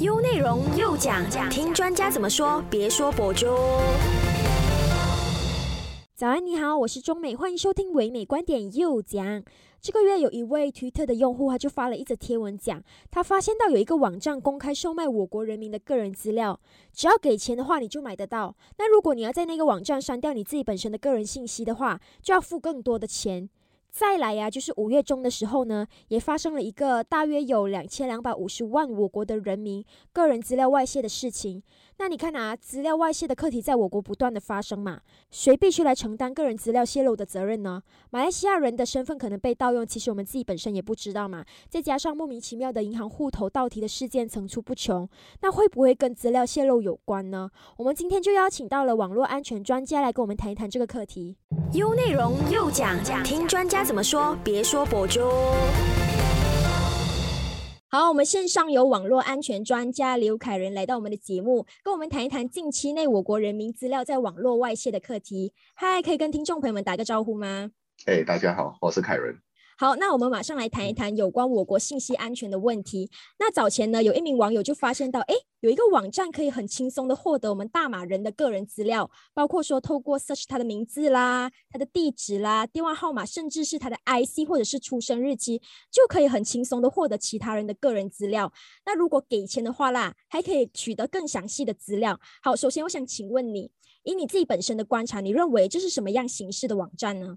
优内容又讲，听专家怎么说，别说博主。早安，你好，我是中美，欢迎收听唯美观点又讲。这个月有一位推特的用户，他就发了一则贴文，讲他发现到有一个网站公开售卖我国人民的个人资料，只要给钱的话，你就买得到。那如果你要在那个网站删掉你自己本身的个人信息的话，就要付更多的钱。再来呀，就是五月中的时候呢，也发生了一个大约有两千两百五十万我国的人民个人资料外泄的事情。那你看啊，资料外泄的课题在我国不断的发生嘛，谁必须来承担个人资料泄露的责任呢？马来西亚人的身份可能被盗用，其实我们自己本身也不知道嘛。再加上莫名其妙的银行户头盗提的事件层出不穷，那会不会跟资料泄露有关呢？我们今天就邀请到了网络安全专家来跟我们谈一谈这个课题。优内容又讲讲，听专家怎么说，别说博主。好，我们线上有网络安全专家刘凯仁来到我们的节目，跟我们谈一谈近期内我国人民资料在网络外泄的课题。嗨，可以跟听众朋友们打个招呼吗？哎，大家好，我是凯仁。好，那我们马上来谈一谈有关我国信息安全的问题。那早前呢，有一名网友就发现到，哎，有一个网站可以很轻松的获得我们大马人的个人资料，包括说透过 search 他的名字啦、他的地址啦、电话号码，甚至是他的 IC 或者是出生日期，就可以很轻松的获得其他人的个人资料。那如果给钱的话啦，还可以取得更详细的资料。好，首先我想请问你，以你自己本身的观察，你认为这是什么样形式的网站呢？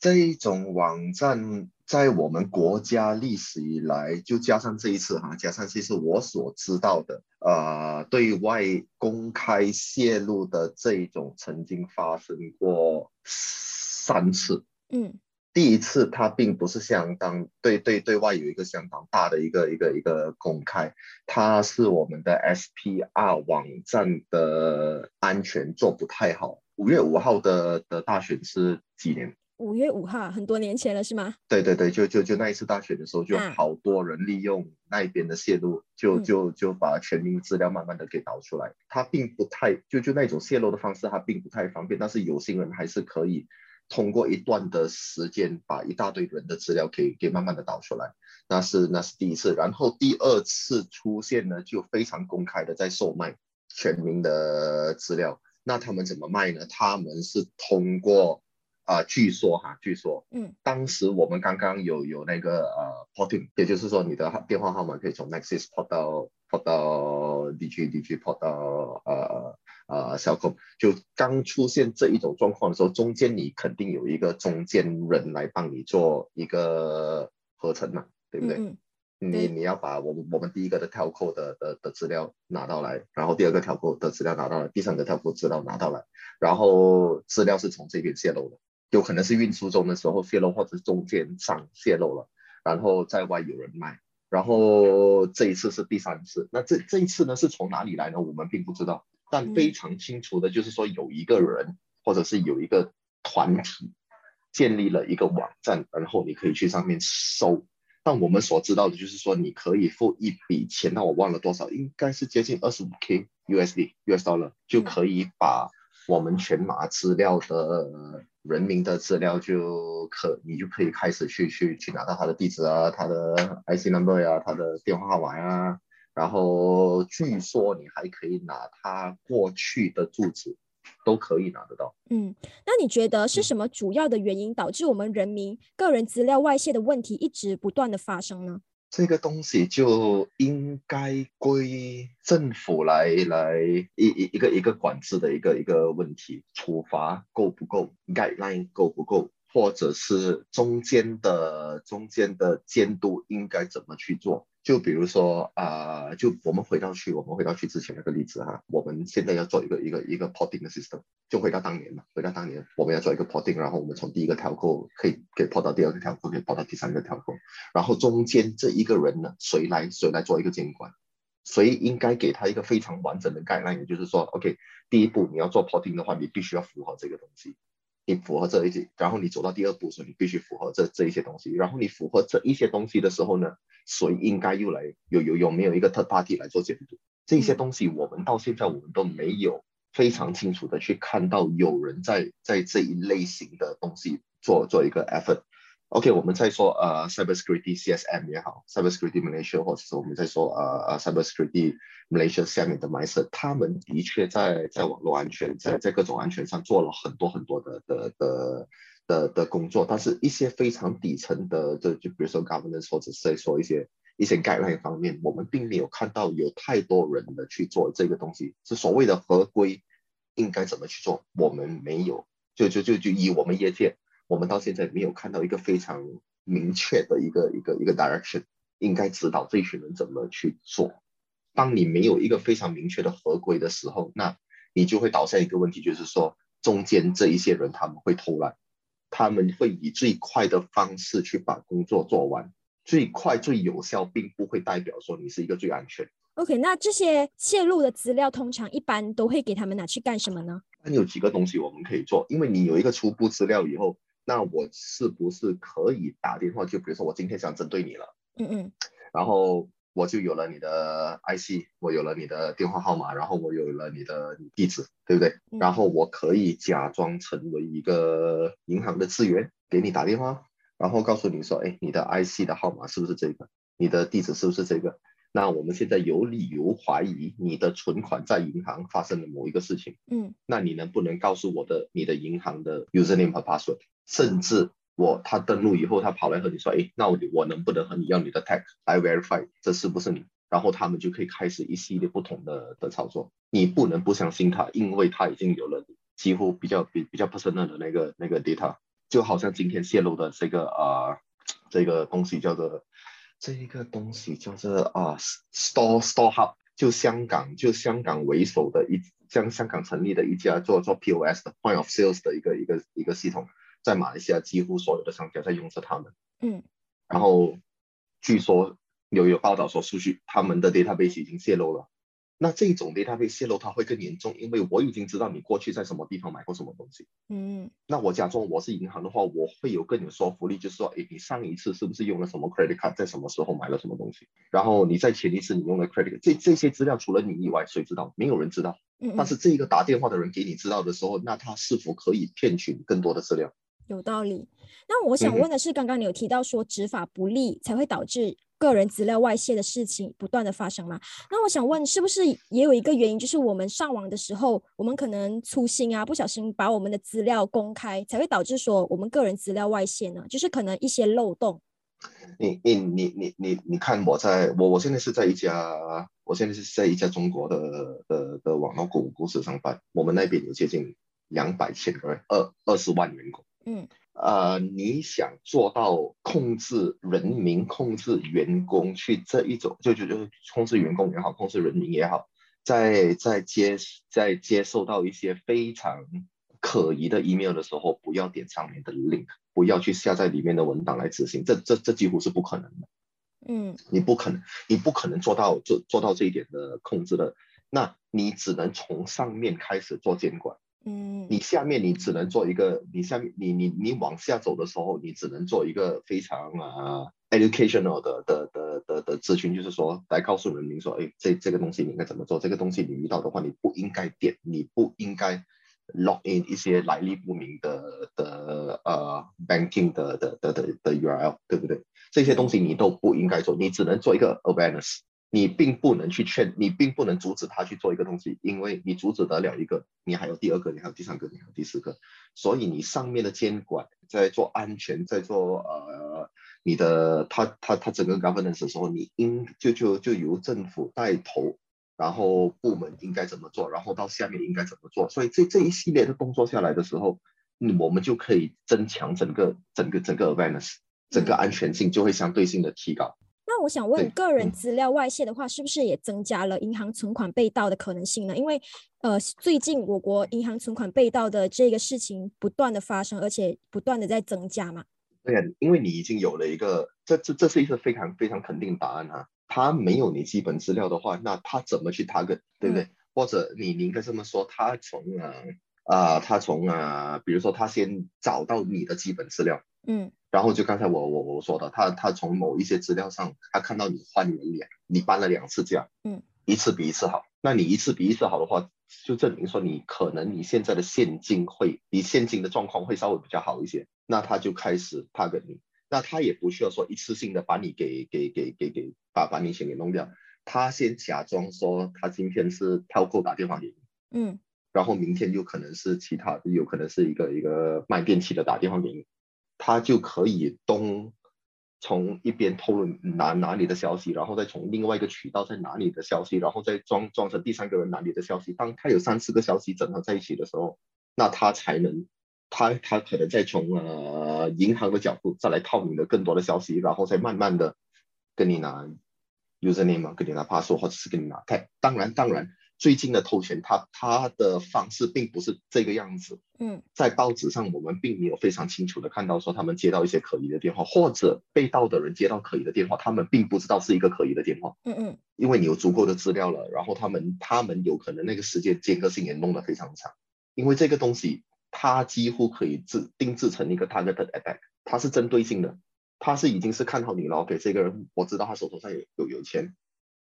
这一种网站在我们国家历史以来，就加上这一次哈，加上这次我所知道的，呃，对外公开泄露的这一种，曾经发生过三次。嗯，第一次它并不是相当对对对外有一个相当大的一个一个一个公开，它是我们的 SPR 网站的安全做不太好。五月五号的的大选是几年？五月五号，很多年前了，是吗？对对对，就就就那一次大选的时候，就好多人利用那一边的泄露，就就就把全民资料慢慢的给导出来。它并不太就就那种泄露的方式，它并不太方便，但是有心人还是可以通过一段的时间，把一大堆人的资料给给慢慢的导出来。那是那是第一次，然后第二次出现呢，就非常公开的在售卖全民的资料。那他们怎么卖呢？他们是通过。啊，据说哈，据说，嗯，当时我们刚刚有有那个呃 porting，也就是说你的电话号码可以从 Nexus port 到 port 到 DG，DG port 到呃呃小孔，就刚出现这一种状况的时候，中间你肯定有一个中间人来帮你做一个合成嘛，对不对？嗯，你你要把我们我们第一个的跳扣的的的资料拿到来，然后第二个跳扣的资料拿到来，第三个跳扣资料拿到来，然后资料是从这边泄露的。有可能是运输中的时候泄露，或者是中间商泄露了，然后在外有人卖，然后这一次是第三次。那这这一次呢是从哪里来呢？我们并不知道，但非常清楚的就是说有一个人或者是有一个团体建立了一个网站，然后你可以去上面搜。但我们所知道的就是说你可以付一笔钱，那我忘了多少，应该是接近二十五 K USD US dollar 就可以把我们全码资料的。人民的资料就可，你就可以开始去去去拿到他的地址啊，他的 IC number 呀，他的电话号码呀，然后据说你还可以拿他过去的住址，都可以拿得到。嗯，那你觉得是什么主要的原因导致我们人民个人资料外泄的问题一直不断的发生呢？这个东西就应该归政府来来一一一个一个管制的一个一个问题，处罚够不够，guideline 够不够，或者是中间的中间的监督应该怎么去做？就比如说啊，就我们回到去，我们回到去之前那个例子哈，我们现在要做一个一个一个 porting 的 system，就回到当年嘛，回到当年我们要做一个 porting，然后我们从第一个条扣可以给 port 到第二个条扣，可以 port 到第三个条扣，然后中间这一个人呢，谁来谁来做一个监管？谁应该给他一个非常完整的概念？也就是说，OK，第一步你要做 porting 的话，你必须要符合这个东西。你符合这一些，然后你走到第二步时，你必须符合这这一些东西。然后你符合这一些东西的时候呢，谁应该又来有有有没有一个特 party 来做监督？这些东西我们到现在我们都没有非常清楚的去看到有人在在这一类型的东西做做一个 effort。OK，我们在说呃，cybersecurity CSM 也好，cybersecurity Malaysia，或者是我们在说呃呃，cybersecurity Malaysia 下面的 m y s 他们的确在在网络安全，在在各种安全上做了很多很多的的的的的工作，但是一些非常底层的，就就比如说 governance 或者是在说一些一些 guideline 方面，我们并没有看到有太多人的去做这个东西，是所谓的合规应该怎么去做，我们没有，就就就就以我们业界。我们到现在没有看到一个非常明确的一个一个一个 direction，应该指导这群人怎么去做。当你没有一个非常明确的合规的时候，那你就会导向一个问题，就是说中间这一些人他们会偷懒，他们会以最快的方式去把工作做完，最快最有效，并不会代表说你是一个最安全。OK，那这些泄露的资料通常一般都会给他们拿去干什么呢？那有几个东西我们可以做，因为你有一个初步资料以后。那我是不是可以打电话？就比如说我今天想针对你了，嗯嗯，然后我就有了你的 IC，我有了你的电话号码，然后我有了你的地址，对不对？然后我可以假装成为一个银行的职员，给你打电话，然后告诉你说，哎，你的 IC 的号码是不是这个？你的地址是不是这个？那我们现在有理由怀疑你的存款在银行发生了某一个事情，嗯，那你能不能告诉我的你的银行的 username 和 password？甚至我他登录以后，他跑来和你说，哎，那我我能不能和你要你的 tag 来 verify 这是不是你？然后他们就可以开始一系列不同的的操作。你不能不相信他，因为他已经有了几乎比较比比较 personal 的那个那个 data，就好像今天泄露的这个啊这个东西叫做。这一个东西叫做啊，Store Store Hub，就香港就香港为首的一将香港成立的一家做做 POS 的 Point of Sales 的一个一个一个系统，在马来西亚几乎所有的商家在用着他们。嗯，然后据说有有报道说，数据他们的 database 已经泄露了。那这种 database 泄露，它会更严重，因为我已经知道你过去在什么地方买过什么东西。嗯，那我假装我是银行的话，我会有更有说服力，就是说，哎，你上一次是不是用了什么 credit card，在什么时候买了什么东西？然后你在前一次你用了 credit，这这些资料除了你以外，谁知道？没有人知道。嗯，但是这一个打电话的人给你知道的时候，那他是否可以骗取更多的资料？有道理。那我想问的是，刚刚你有提到说执法不力才会导致。个人资料外泄的事情不断的发生吗？那我想问，是不是也有一个原因，就是我们上网的时候，我们可能粗心啊，不小心把我们的资料公开，才会导致说我们个人资料外泄呢？就是可能一些漏洞。你你你你你你看，我在我我现在是在一家，我现在是在一家中国的的的网络购物公司上班，我们那边有接近两百千个人，二二十万员工。嗯。呃，你想做到控制人民、控制员工去这一种，就就就控制员工也好，控制人民也好，在在接在接受到一些非常可疑的 email 的时候，不要点上面的 link，不要去下载里面的文档来执行，这这这几乎是不可能的。嗯，你不可能，你不可能做到做做到这一点的控制的，那你只能从上面开始做监管。嗯，你下面你只能做一个，你下面你你你往下走的时候，你只能做一个非常啊 educational 的的的的的咨询，就是说来告诉人民说，哎，这这个东西你应该怎么做，这个东西你遇到的话，你不应该点，你不应该 log in 一些来历不明的的呃 banking 的的的的的 URL，对不对？这些东西你都不应该做，你只能做一个 awareness。你并不能去劝，你并不能阻止他去做一个东西，因为你阻止得了一个，你还有第二个，你还有第三个，你还有第四个，所以你上面的监管在做安全，在做呃你的他他他整个 governance 的时候，你应就就就由政府带头，然后部门应该怎么做，然后到下面应该怎么做，所以这这一系列的动作下来的时候，我们就可以增强整个整个整个 awareness，整个安全性就会相对性的提高。那我想问，个人资料外泄的话，是不是也增加了银行存款被盗的可能性呢？因为，呃，最近我国银行存款被盗的这个事情不断的发生，而且不断的在增加嘛。对啊，因为你已经有了一个，这这这是一个非常非常肯定的答案啊。他没有你基本资料的话，那他怎么去 target，对不对？或者你你应该这么说，他从啊啊，他从啊，比如说他先找到你的基本资料，嗯。然后就刚才我我我说的，他他从某一些资料上，他看到你换人脸，你搬了两次家，嗯，一次比一次好。那你一次比一次好的话，就证明说你可能你现在的现金会你现金的状况会稍微比较好一些。那他就开始 target 你，那他也不需要说一次性的把你给给给给给把把你钱给弄掉，他先假装说他今天是跳扣打电话给你，嗯然后明天有可能是其他，有可能是一个一个卖电器的打电话给你，他就可以东从一边透露拿拿你的消息，然后再从另外一个渠道再拿你的消息，然后再装装成第三个人拿你的消息。当他有三四个消息整合在一起的时候，那他才能，他他可能再从呃银行的角度再来套你的更多的消息，然后再慢慢的跟你拿 username，跟你拿 password 或者是跟你拿 tag。当然当然。最近的偷钱，他他的方式并不是这个样子。嗯，在报纸上我们并没有非常清楚的看到说他们接到一些可疑的电话，或者被盗的人接到可疑的电话，他们并不知道是一个可疑的电话。嗯嗯，因为你有足够的资料了，然后他们他们有可能那个时间间隔性也弄得非常长，因为这个东西它几乎可以制定制成一个 targeted attack，它是针对性的，它是已经是看好你了，OK，这个人我知道他手头上有有有钱。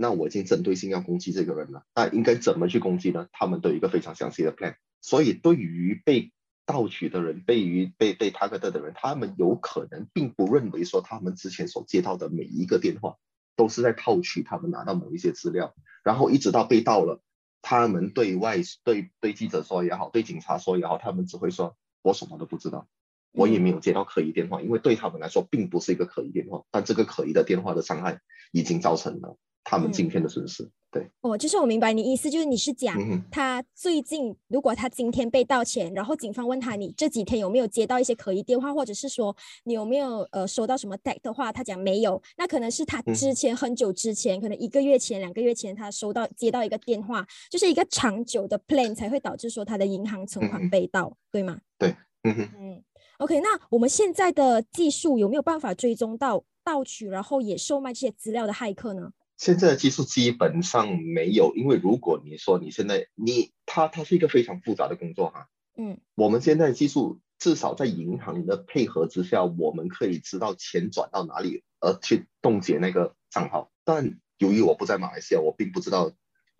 那我已经针对性要攻击这个人了，那应该怎么去攻击呢？他们都有一个非常详细的 plan。所以对于被盗取的人，被于被被 target 的人，他们有可能并不认为说他们之前所接到的每一个电话都是在套取他们拿到某一些资料，然后一直到被盗了，他们对外对对记者说也好，对警察说也好，他们只会说我什么都不知道，我也没有接到可疑电话，因为对他们来说并不是一个可疑电话，但这个可疑的电话的伤害已经造成了。他们今天的损失，对。哦，就是我明白你意思，就是你是讲他最近如果他今天被盗钱，然后警方问他你这几天有没有接到一些可疑电话，或者是说你有没有呃收到什么 tag 的话，他讲没有，那可能是他之前很久之前，可能一个月前、两个月前他收到接到一个电话，就是一个长久的 plan 才会导致说他的银行存款被盗，对吗？对，嗯哼，嗯，OK，那我们现在的技术有没有办法追踪到盗取然后也售卖这些资料的骇客呢？现在的技术基本上没有，因为如果你说你现在你它它是一个非常复杂的工作哈，嗯，我们现在技术至少在银行的配合之下，我们可以知道钱转到哪里，而去冻结那个账号。但由于我不在马来西亚，我并不知道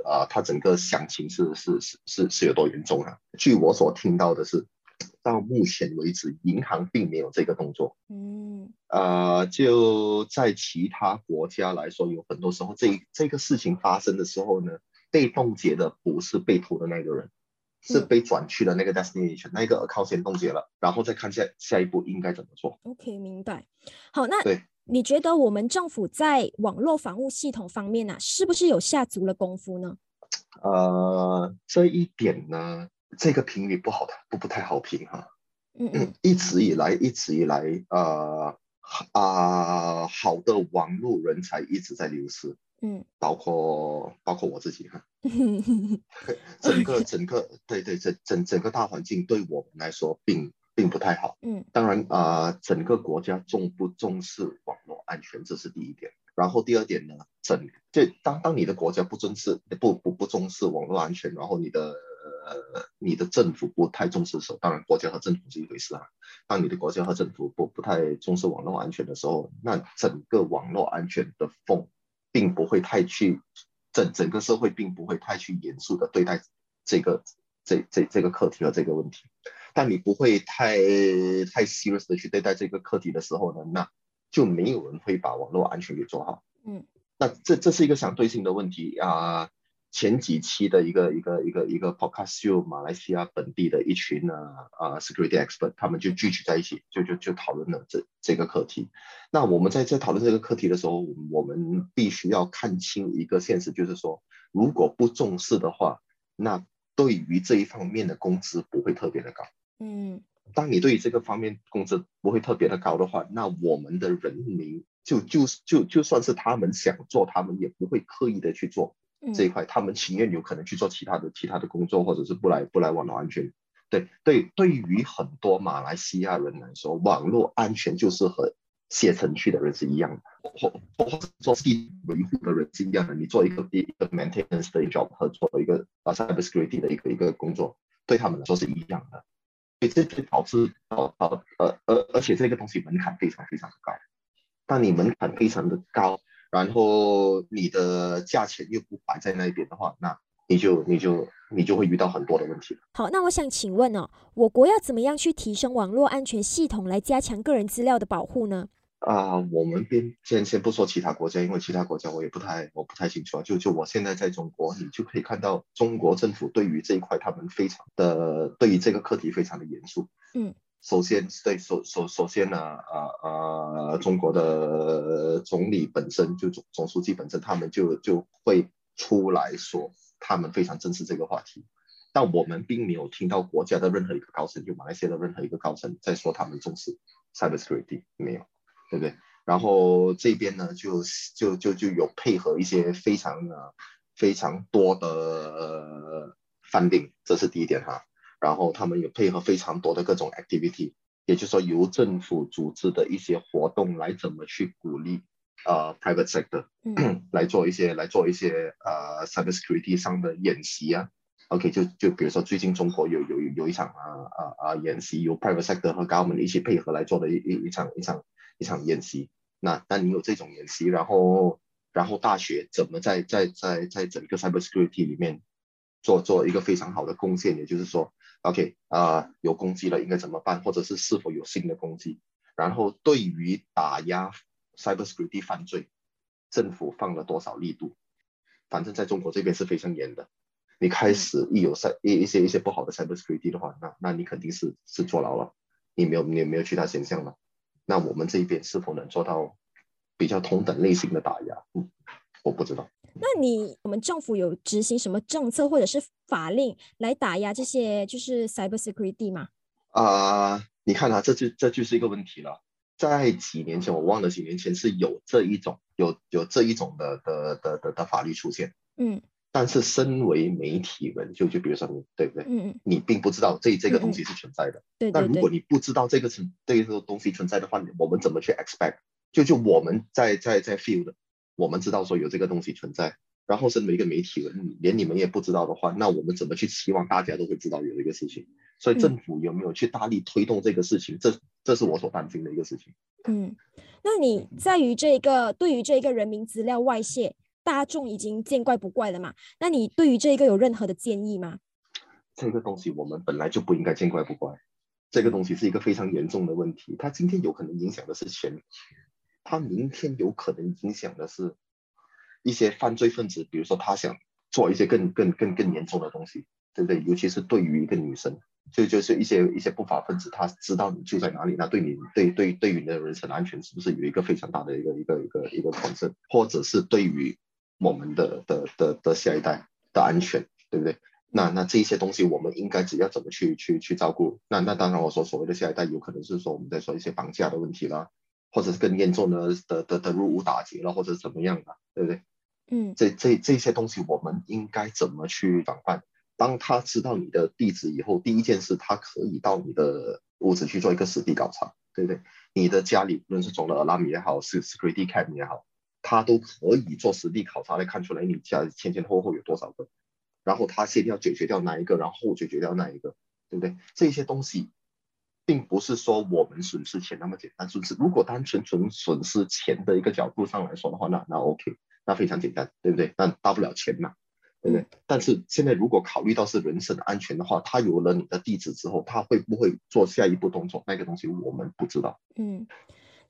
啊，它整个详情是是是是是有多严重啊。据我所听到的是。到目前为止，银行并没有这个动作。嗯，呃，就在其他国家来说，有很多时候，这这个事情发生的时候呢，被冻结的不是被偷的那个人，是被转去的那个 destination，那个 account 先冻结了，然后再看下下一步应该怎么做。OK，明白。好，那对，你觉得我们政府在网络防护系统方面呢，是不是有下足了功夫呢？呃，这一点呢？这个评语不好的，不不太好评哈。嗯嗯，一直以来，一直以来，呃啊，好的网络人才一直在流失。嗯，包括包括我自己哈。整个整个对对整整整个大环境对我们来说并并不太好。嗯，当然啊，整个国家重不重视网络安全，这是第一点。然后第二点呢，整就当当你的国家不重视不不不重视网络安全，然后你的。呃，你的政府不太重视的时候，当然国家和政府是一回事啊。当你的国家和政府不不太重视网络安全的时候，那整个网络安全的风，并不会太去整整个社会并不会太去严肃的对待这个这这这个课题和这个问题。但你不会太太 serious 的去对待这个课题的时候呢，那就没有人会把网络安全给做好。嗯，那这这是一个相对性的问题啊。前几期的一个一个一个一个 podcast show，马来西亚本地的一群呢啊 security expert，他们就聚集在一起，就就就讨论了这这个课题。那我们在在讨论这个课题的时候，我们必须要看清一个现实，就是说，如果不重视的话，那对于这一方面的工资不会特别的高。嗯，当你对于这个方面工资不会特别的高的话，那我们的人民就就就就算是他们想做，他们也不会刻意的去做。这一块，他们情愿有可能去做其他的其他的工作，或者是不来不来网络安全。对对，对于很多马来西亚人来说，网络安全就是和写程序的人是一样的，或或者做系维护的人是一样的。你做一个一个 maintenance 的 job 和做一个啊 cybersecurity 的一个一个工作，对他们来说是一样的。所以这就导致导导呃呃，而且这个东西门槛非常非常的高。当你门槛非常的高。然后你的价钱又不摆在那边的话，那你就你就你就会遇到很多的问题。好，那我想请问哦，我国要怎么样去提升网络安全系统来加强个人资料的保护呢？啊，我们边先先不说其他国家，因为其他国家我也不太我不太清楚啊。就就我现在在中国，你就可以看到中国政府对于这一块，他们非常的对于这个课题非常的严肃。嗯，首先对首首首先呢，啊啊，中国的总理本身就总总书记本身，他们就就会出来说，他们非常正视这个话题。但我们并没有听到国家的任何一个高层，就马来西亚的任何一个高层在说他们重视 cybersecurity，没有。对不对？然后这边呢，就就就就有配合一些非常呃非常多的 funding，这是第一点哈。然后他们有配合非常多的各种 activity，也就是说由政府组织的一些活动来怎么去鼓励呃 private sector 来做一些来做一些呃 cybersecurity 上的演习啊。OK，就就比如说最近中国有有有一场啊啊啊演习，由 private sector 和 government 一起配合来做的一一一场一场。一场演习，那那你有这种演习，然后然后大学怎么在在在在整个 cybersecurity 里面做做一个非常好的贡献？也就是说，OK 啊，有攻击了应该怎么办，或者是是否有新的攻击？然后对于打压 cybersecurity 犯罪，政府放了多少力度？反正在中国这边是非常严的。你开始一有赛一一些一些不好的 cybersecurity 的话，那那你肯定是是坐牢了，你没有你没有其他选项了。那我们这一边是否能做到比较同等类型的打压？嗯，我不知道。那你我们政府有执行什么政策或者是法令来打压这些就是 cyber security 吗？啊，你看啊，这就这就是一个问题了。在几年前，我忘了几年前是有这一种有有这一种的的的的的法律出现。嗯。但是身为媒体人，就就比如说你，对不对？嗯嗯。你并不知道这这个东西是存在的。对。那如果你不知道这个存这个东西存在的话，我们怎么去 expect？就就我们在在在 feel 我们知道说有这个东西存在，然后身为一个媒体人，连你们也不知道的话，那我们怎么去期望大家都会知道有这个事情？所以政府有没有去大力推动这个事情？这这是我所担心的一个事情。嗯，那你在于这个对于这个人民资料外泄？大众已经见怪不怪了嘛？那你对于这一个有任何的建议吗？这个东西我们本来就不应该见怪不怪。这个东西是一个非常严重的问题，它今天有可能影响的是钱，他明天有可能影响的是一些犯罪分子，比如说他想做一些更更更更严重的东西，对不对？尤其是对于一个女生，就就是一些一些不法分子，他知道你住在哪里，那对你对对对于你的人身安全是不是有一个非常大的一个一个一个一个考证，或者是对于我们的的的的下一代的安全，对不对？那那这一些东西，我们应该只要怎么去去去照顾？那那当然，我说所谓的下一代，有可能是说我们在说一些绑架的问题啦，或者是更严重的的的的入伍打劫了，或者是怎么样的，对不对？嗯，这这这些东西，我们应该怎么去防范？当他知道你的地址以后，第一件事，他可以到你的屋子去做一个实地考察，对不对？你的家里无论是装了 alarm 也好，是 security cam 也好。他都可以做实地考察来看出来你家前前后后有多少个，然后他先要解决掉哪一个，然后解决掉哪一个，对不对？这些东西并不是说我们损失钱那么简单，损失如果单纯从损失钱的一个角度上来说的话，那那 OK，那非常简单，对不对？那大不了钱嘛，对不对？但是现在如果考虑到是人身安全的话，他有了你的地址之后，他会不会做下一步动作？那个东西我们不知道。嗯。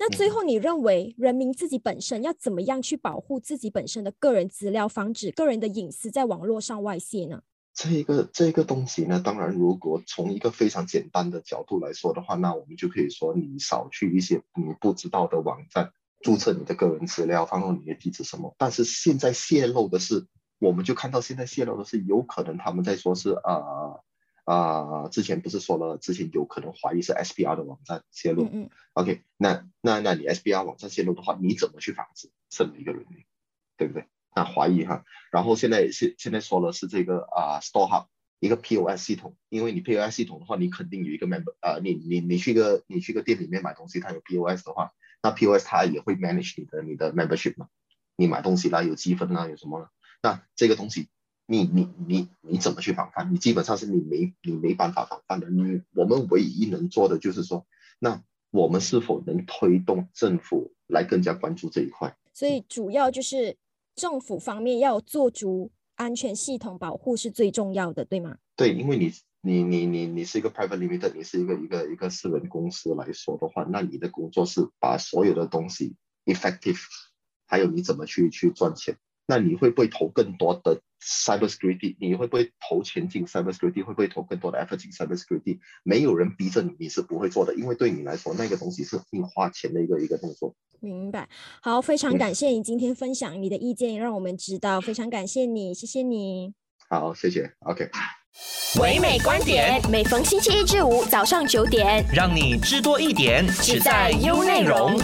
那最后，你认为人民自己本身要怎么样去保护自己本身的个人资料，防止个人的隐私在网络上外泄呢？这个这个东西呢，当然，如果从一个非常简单的角度来说的话，那我们就可以说，你少去一些你不知道的网站，注册你的个人资料，放入你的地址什么。但是现在泄露的是，我们就看到现在泄露的是，有可能他们在说是啊。啊，之前不是说了，之前有可能怀疑是 SBR 的网站泄露。嗯 OK，那那那你 SBR 网站泄露的话，你怎么去防止这么一个人名，对不对？那怀疑哈，然后现在现现在说了是这个啊，Store Hub 一个 POS 系统，因为你 POS 系统的话，你肯定有一个 member 啊，你你你去个你去个店里面买东西，它有 POS 的话，那 POS 它也会 manage 你的你的 membership 嘛，你买东西啦有积分啦有什么，那这个东西。你你你你怎么去防范？你基本上是你没你没办法防范的。你我们唯一能做的就是说，那我们是否能推动政府来更加关注这一块？所以主要就是政府方面要做足安全系统保护是最重要的，对吗？对，因为你你你你你是一个 private limited，你是一个一个一个私人公司来说的话，那你的工作是把所有的东西 effective，还有你怎么去去赚钱。那你会不会投更多的 cybersecurity？你会不会投钱进 cybersecurity？会不会投更多的 effort 进 cybersecurity？没有人逼着你，你是不会做的，因为对你来说，那个东西是你花钱的一个一个动作。明白。好，非常感谢你今天分享你的意见，让我们知道，非常感谢你，谢谢你。好，谢谢。OK。唯美观点，每逢星期一至五早上九点，让你知多一点，只在优内容。